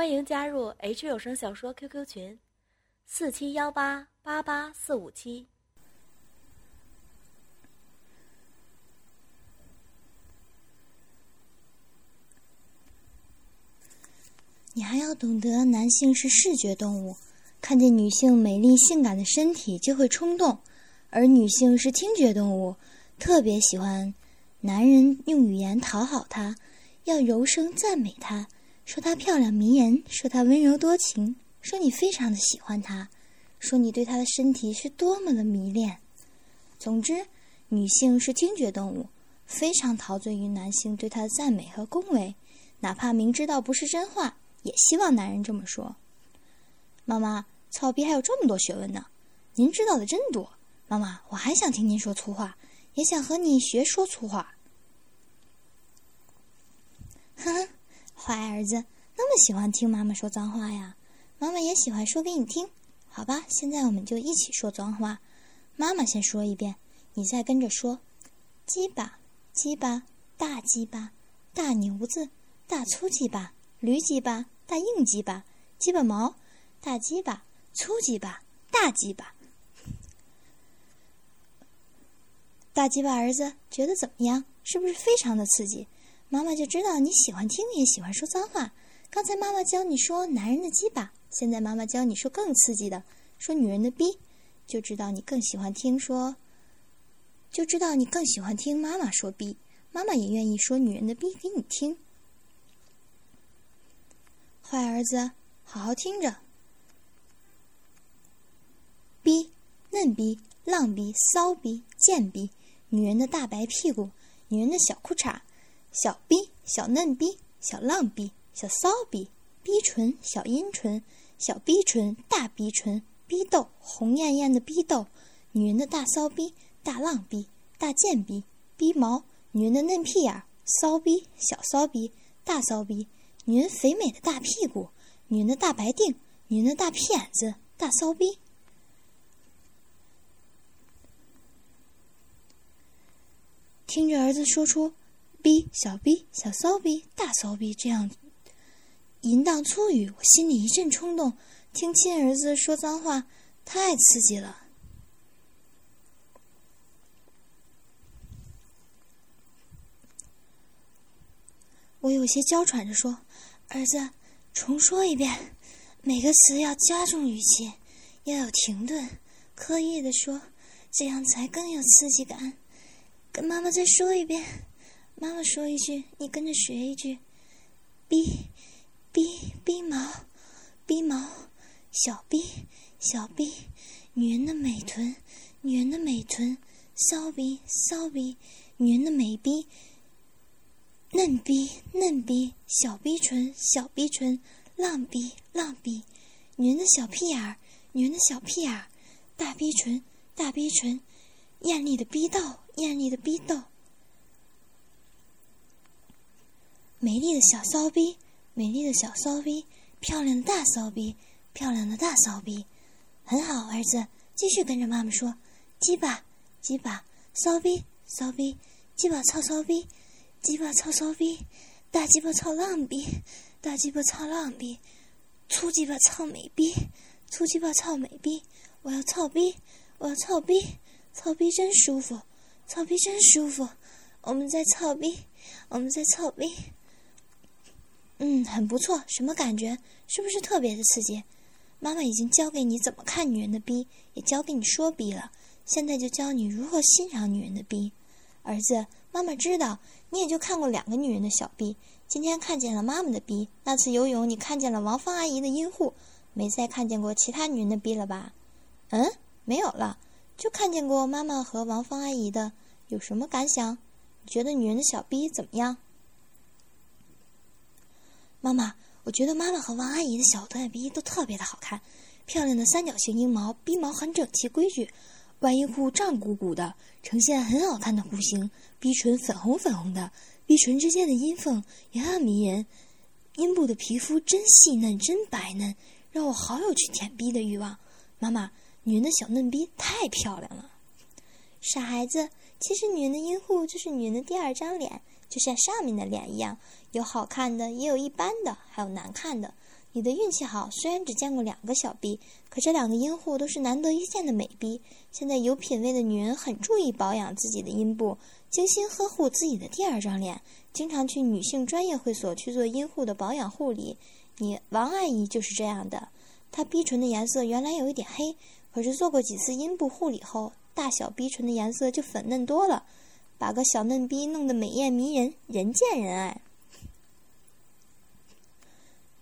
欢迎加入 H 有声小说 QQ 群：四七幺八八八四五七。你还要懂得，男性是视觉动物，看见女性美丽性感的身体就会冲动；而女性是听觉动物，特别喜欢男人用语言讨好她，要柔声赞美她，说她漂亮迷人，说她温柔多情，说你非常的喜欢她，说你对她的身体是多么的迷恋。总之，女性是听觉动物，非常陶醉于男性对她的赞美和恭维，哪怕明知道不是真话。也希望男人这么说。妈妈，操逼还有这么多学问呢，您知道的真多。妈妈，我还想听您说粗话，也想和你学说粗话。哼哼，坏儿子，那么喜欢听妈妈说脏话呀？妈妈也喜欢说给你听。好吧，现在我们就一起说脏话。妈妈先说一遍，你再跟着说：鸡巴，鸡巴，大鸡巴，大牛子，大粗鸡巴。驴鸡巴，大硬鸡巴，鸡巴毛，大鸡巴，粗鸡巴，大鸡巴，大鸡巴儿子觉得怎么样？是不是非常的刺激？妈妈就知道你喜欢听，也喜欢说脏话。刚才妈妈教你说男人的鸡巴，现在妈妈教你说更刺激的，说女人的逼，就知道你更喜欢听说，就知道你更喜欢听妈妈说逼，妈妈也愿意说女人的逼给你听。坏儿子，好好听着。逼，嫩逼，浪逼，骚逼，贱逼，女人的大白屁股，女人的小裤衩，小逼，小嫩逼，小浪逼，小骚逼，逼唇，小阴唇，小逼唇，大逼唇，逼痘，红艳艳的逼痘，女人的大骚逼，大浪逼，大贱逼，逼毛，女人的嫩屁眼，骚逼，小骚逼，大骚逼。女人肥美的大屁股，女人的大白腚，女人的大屁眼子，大骚逼。听着儿子说出“逼”“小逼”“小骚逼”“大骚逼”这样淫荡粗语，我心里一阵冲动。听亲儿子说脏话，太刺激了。我有些娇喘着说：“儿子，重说一遍，每个词要加重语气，要有停顿，刻意的说，这样才更有刺激感。跟妈妈再说一遍，妈妈说一句，你跟着学一句。逼，逼，逼毛，逼毛，小逼，小逼，女人的美臀，女人的美臀，骚逼，骚逼，女人的美逼。”嫩逼，嫩逼，小逼唇，小逼唇，浪逼，浪逼，女人的小屁眼儿，女人的小屁眼儿，大逼唇，大逼唇，艳丽的逼斗，艳丽的逼斗，美丽的小骚逼，美丽的小骚逼，漂亮的大骚逼，漂亮的大骚逼，很好，儿子，继续跟着妈妈说，鸡巴，鸡巴，骚逼，骚逼，鸡巴操骚逼。鸡巴操骚逼，大鸡巴操浪逼，大鸡巴操浪逼，粗鸡巴操美逼，粗鸡巴操美逼，我要操逼，我要操逼，操逼真舒服，操逼真舒服，我们在操逼，我们在操逼，嗯，很不错，什么感觉？是不是特别的刺激？妈妈已经教给你怎么看女人的逼，也教给你说逼了，现在就教你如何欣赏女人的逼，儿子。妈妈知道，你也就看过两个女人的小逼，今天看见了妈妈的逼。那次游泳，你看见了王芳阿姨的阴户，没再看见过其他女人的逼了吧？嗯，没有了，就看见过妈妈和王芳阿姨的。有什么感想？你觉得女人的小逼怎么样？妈妈，我觉得妈妈和王阿姨的小短鼻都特别的好看，漂亮的三角形阴毛，鼻毛很整齐规矩。外阴户胀鼓鼓的，呈现很好看的弧形；鼻唇粉红粉红的，鼻唇之间的阴缝也很迷人。阴部的皮肤真细嫩，真白嫩，让我好有去舔逼的欲望。妈妈，女人的小嫩逼太漂亮了。傻孩子，其实女人的阴户就是女人的第二张脸，就像上面的脸一样，有好看的，也有一般的，还有难看的。你的运气好，虽然只见过两个小逼，可这两个阴户都是难得一见的美逼。现在有品位的女人很注意保养自己的阴部，精心呵护自己的第二张脸，经常去女性专业会所去做阴户的保养护理。你王阿姨就是这样的，她逼唇的颜色原来有一点黑，可是做过几次阴部护理后，大小逼唇的颜色就粉嫩多了，把个小嫩逼弄得美艳迷人，人见人爱。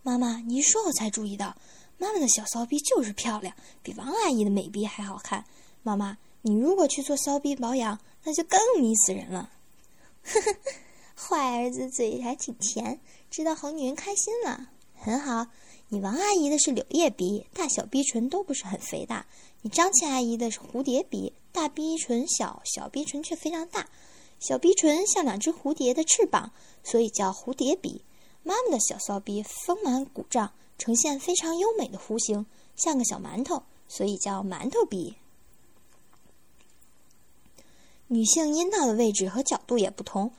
妈妈，你一说，我才注意到，妈妈的小骚逼就是漂亮，比王阿姨的美逼还好看。妈妈，你如果去做骚逼保养，那就更迷死人了。呵呵，坏儿子嘴还挺甜，知道哄女人开心了，很好。你王阿姨的是柳叶鼻，大小逼唇都不是很肥大；你张倩阿姨的是蝴蝶鼻，大逼唇小，小逼唇却非常大，小鼻唇像两只蝴蝶的翅膀，所以叫蝴蝶鼻。妈妈的小骚逼丰满鼓胀，呈现非常优美的弧形，像个小馒头，所以叫馒头逼。女性阴道的位置和角度也不同，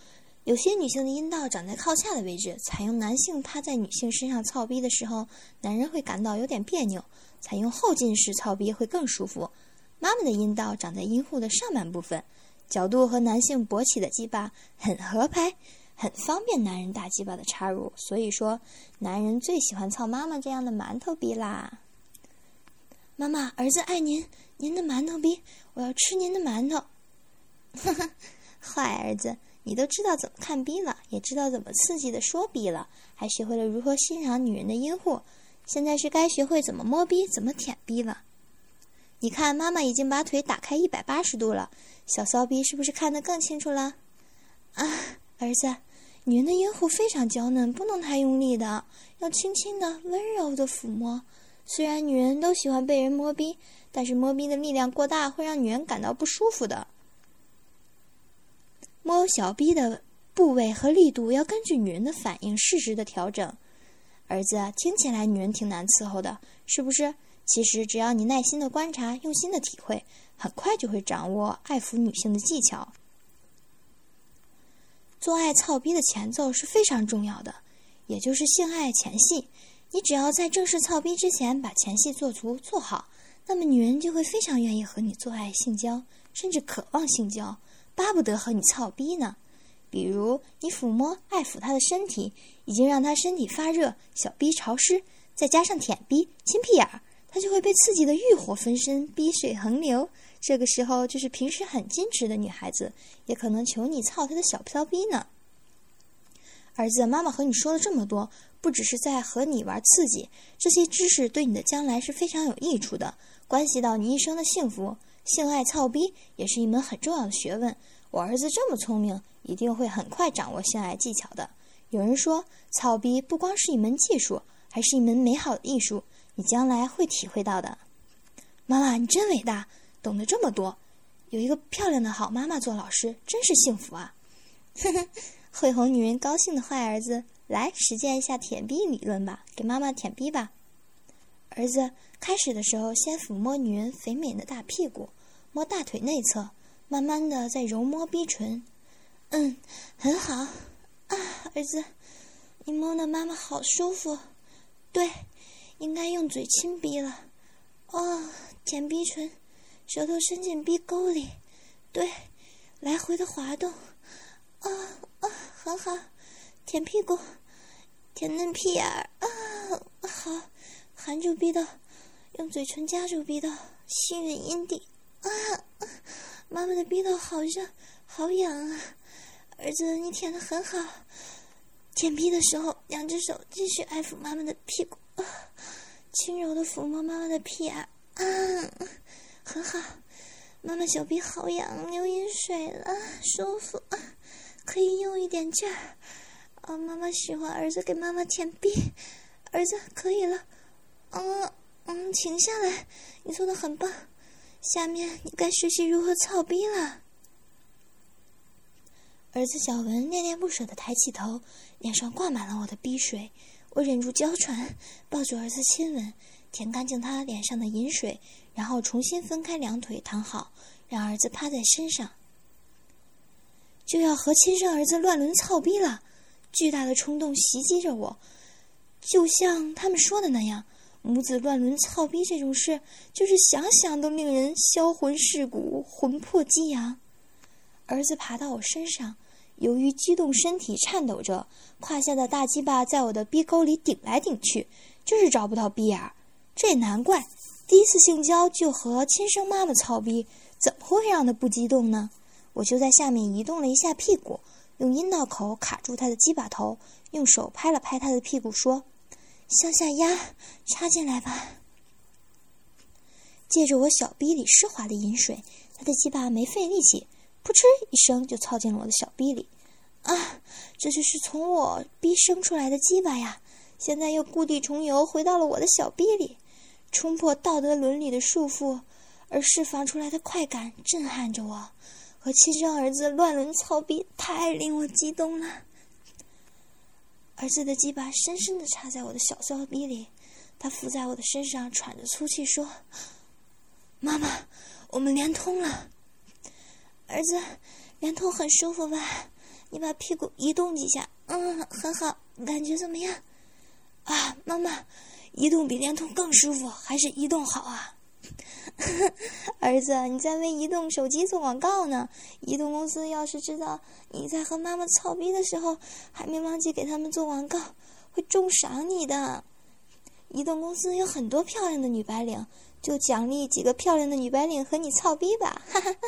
有些女性的阴道长在靠下的位置，采用男性趴在女性身上操逼的时候，男人会感到有点别扭；采用后进式操逼会更舒服。妈妈的阴道长在阴户的上半部分，角度和男性勃起的鸡巴很合拍。很方便男人大鸡巴的插入，所以说男人最喜欢操妈妈这样的馒头逼啦。妈妈，儿子爱您，您的馒头逼，我要吃您的馒头。呵呵，坏儿子，你都知道怎么看逼了，也知道怎么刺激的说逼了，还学会了如何欣赏女人的阴户，现在是该学会怎么摸逼，怎么舔逼了。你看，妈妈已经把腿打开一百八十度了，小骚逼是不是看得更清楚了？啊，儿子。女人的阴户非常娇嫩，不能太用力的，要轻轻的、温柔的抚摸。虽然女人都喜欢被人摸逼，但是摸逼的力量过大会让女人感到不舒服的。摸小逼的部位和力度要根据女人的反应适时的调整。儿子，听起来女人挺难伺候的，是不是？其实只要你耐心的观察、用心的体会，很快就会掌握爱抚女性的技巧。做爱操逼的前奏是非常重要的，也就是性爱前戏。你只要在正式操逼之前把前戏做足做好，那么女人就会非常愿意和你做爱性交，甚至渴望性交，巴不得和你操逼呢。比如你抚摸、爱抚她的身体，已经让她身体发热，小逼潮湿，再加上舔逼、亲屁眼儿，她就会被刺激的欲火焚身，逼水横流。这个时候，就是平时很矜持的女孩子，也可能求你操她的小飘逼呢。儿子，妈妈和你说了这么多，不只是在和你玩刺激，这些知识对你的将来是非常有益处的，关系到你一生的幸福。性爱操逼也是一门很重要的学问。我儿子这么聪明，一定会很快掌握性爱技巧的。有人说，操逼不光是一门技术，还是一门美好的艺术，你将来会体会到的。妈妈，你真伟大。懂得这么多，有一个漂亮的好妈妈做老师，真是幸福啊！呵呵，会哄女人高兴的坏儿子，来实践一下舔逼理论吧，给妈妈舔逼吧。儿子开始的时候，先抚摸女人肥美的大屁股，摸大腿内侧，慢慢的再揉摸逼唇。嗯，很好啊，儿子，你摸的妈妈好舒服。对，应该用嘴亲逼了。哦，舔逼唇。舌头伸进鼻沟里，对，来回的滑动，啊啊，很好，舔屁股，舔嫩屁眼儿，啊，好，含住鼻道，用嘴唇夹住鼻道，吸吮阴蒂，啊，妈妈的鼻道好热，好痒啊，儿子你舔的很好，舔屁的时候，两只手继续爱抚妈妈的屁股，啊，轻柔的抚摸妈妈的屁眼，啊。很好，妈妈小臂好痒，流饮水了，舒服，可以用一点劲儿。啊，妈妈喜欢儿子给妈妈舔臂，儿子可以了。嗯嗯，停下来，你做的很棒。下面你该学习如何操逼了。儿子小文恋恋不舍的抬起头，脸上挂满了我的逼水，我忍住娇喘，抱住儿子亲吻，舔干净他脸上的饮水。然后重新分开两腿躺好，让儿子趴在身上，就要和亲生儿子乱伦操逼了。巨大的冲动袭击着我，就像他们说的那样，母子乱伦操逼这种事，就是想想都令人销魂蚀骨、魂魄激扬。儿子爬到我身上，由于激动，身体颤抖着，胯下的大鸡巴在我的逼沟里顶来顶去，就是找不到逼眼儿。这也难怪，第一次性交就和亲生妈妈操逼，怎么会让他不激动呢？我就在下面移动了一下屁股，用阴道口卡住他的鸡巴头，用手拍了拍他的屁股，说：“向下压，插进来吧。”借着我小逼里湿滑的饮水，他的鸡巴没费力气。扑哧一声就操进了我的小逼里，啊！这就是从我逼生出来的鸡巴呀！现在又故地重游，回到了我的小逼里，冲破道德伦理的束缚，而释放出来的快感震撼着我。和亲生儿子乱伦操逼，太令我激动了。儿子的鸡巴深深地插在我的小骚逼里，他伏在我的身上，喘着粗气说：“妈妈，我们连通了。”儿子，连通很舒服吧？你把屁股移动几下，嗯，很好，感觉怎么样？啊，妈妈，移动比联通更舒服，还是移动好啊？儿子，你在为移动手机做广告呢。移动公司要是知道你在和妈妈操逼的时候，还没忘记给他们做广告，会重赏你的。移动公司有很多漂亮的女白领，就奖励几个漂亮的女白领和你操逼吧，哈哈哈。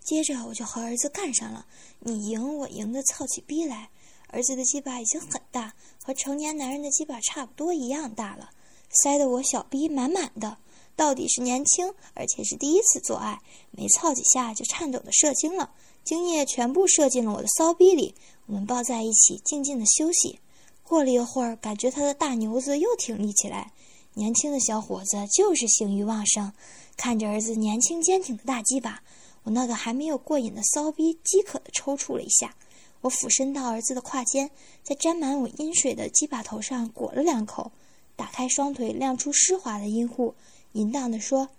接着我就和儿子干上了，你赢我赢的操起逼来。儿子的鸡巴已经很大，和成年男人的鸡巴差不多一样大了，塞得我小逼满满的。到底是年轻，而且是第一次做爱，没操几下就颤抖的射精了，精液全部射进了我的骚逼里。我们抱在一起，静静的休息。过了一会儿，感觉他的大牛子又挺立起来。年轻的小伙子就是性欲旺盛，看着儿子年轻坚挺的大鸡巴。我那个还没有过瘾的骚逼饥渴的抽搐了一下，我俯身到儿子的胯间，在沾满我阴水的鸡巴头上裹了两口，打开双腿亮出湿滑的阴户，淫荡的说：“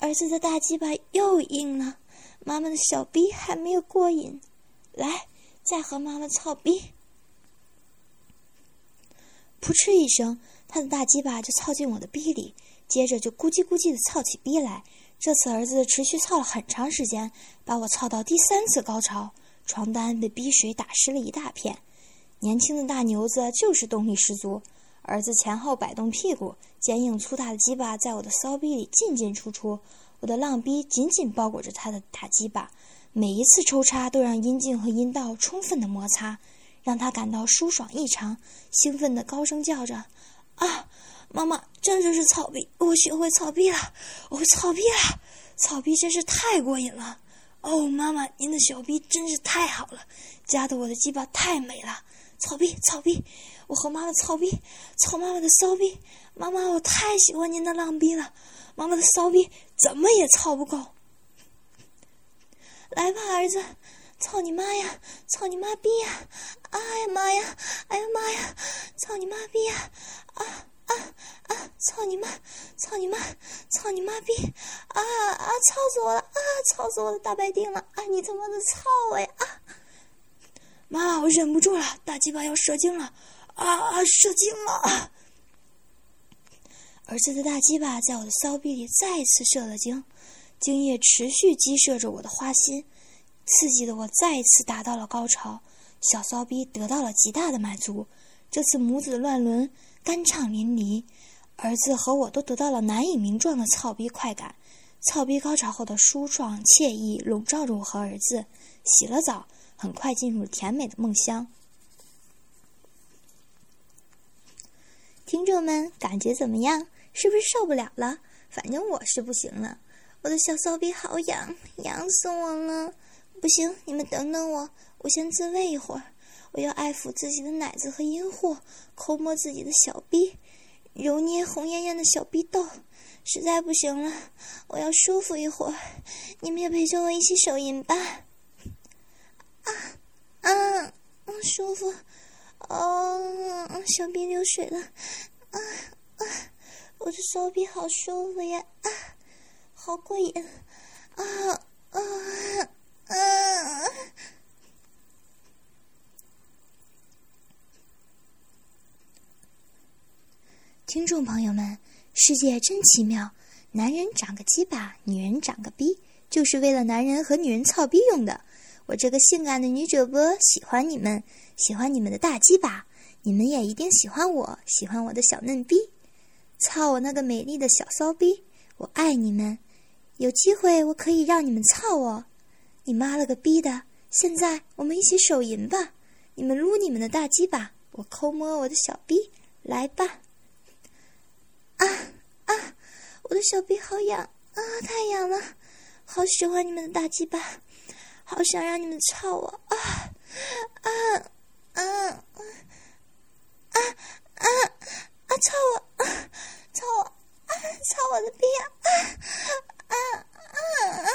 儿子的大鸡巴又硬了，妈妈的小逼还没有过瘾，来，再和妈妈操逼。”扑哧一声，他的大鸡巴就操进我的逼里，接着就咕叽咕叽的操起逼来。这次儿子持续操了很长时间，把我操到第三次高潮，床单被逼水打湿了一大片。年轻的大牛子就是动力十足，儿子前后摆动屁股，坚硬粗大的鸡巴在我的骚逼里进进出出，我的浪逼紧紧包裹着他的大鸡巴，每一次抽插都让阴茎和阴道充分的摩擦，让他感到舒爽异常，兴奋的高声叫着：“啊！”妈妈，这就是草逼，我学会草逼了，我会草逼了，草逼真是太过瘾了。哦，妈妈，您的小逼真是太好了，夹得我的鸡巴太美了。草逼，草逼，我和妈妈草逼，操妈妈的骚逼。妈妈，我太喜欢您的浪逼了，妈妈的骚逼怎么也操不够。来吧，儿子，操你妈呀，操你妈逼呀！哎呀妈呀，哎呀妈呀，操你妈逼呀！啊啊！操你妈！操你妈！操你妈逼！啊啊！操死我了！啊！操死我的大白腚了！啊！你他妈的操我呀！啊！妈，我忍不住了，大鸡巴要射精了！啊啊！射精了！儿子的大鸡巴在我的骚逼里再次射了精，精液持续激射着我的花心，刺激的我再次达到了高潮，小骚逼得到了极大的满足。这次母子乱伦。酣畅淋漓，儿子和我都得到了难以名状的操逼快感。操逼高潮后的舒爽惬意笼罩着我和儿子。洗了澡，很快进入甜美的梦乡。听众们，感觉怎么样？是不是受不了了？反正我是不行了，我的小骚逼好痒，痒死我了！不行，你们等等我，我先自慰一会儿。我要爱抚自己的奶子和阴户，抠摸自己的小逼，揉捏红艳艳的小逼豆。实在不行了，我要舒服一会儿，你们也陪着我一起手淫吧。啊啊，舒服，哦，小臂流水了，啊啊，我的手臂好舒服呀，啊，好过瘾，啊啊啊！听众朋友们，世界真奇妙，男人长个鸡巴，女人长个逼，就是为了男人和女人操逼用的。我这个性感的女主播喜欢你们，喜欢你们的大鸡巴，你们也一定喜欢我，喜欢我的小嫩逼，操我那个美丽的小骚逼，我爱你们。有机会我可以让你们操我，你妈了个逼的！现在我们一起手淫吧，你们撸你们的大鸡巴，我抠摸我的小逼，来吧！我的小臂好痒啊太痒了。好喜欢你们的大鸡巴好想让你们操我啊啊啊啊啊啊操我啊操我啊操我的逼啊啊啊啊啊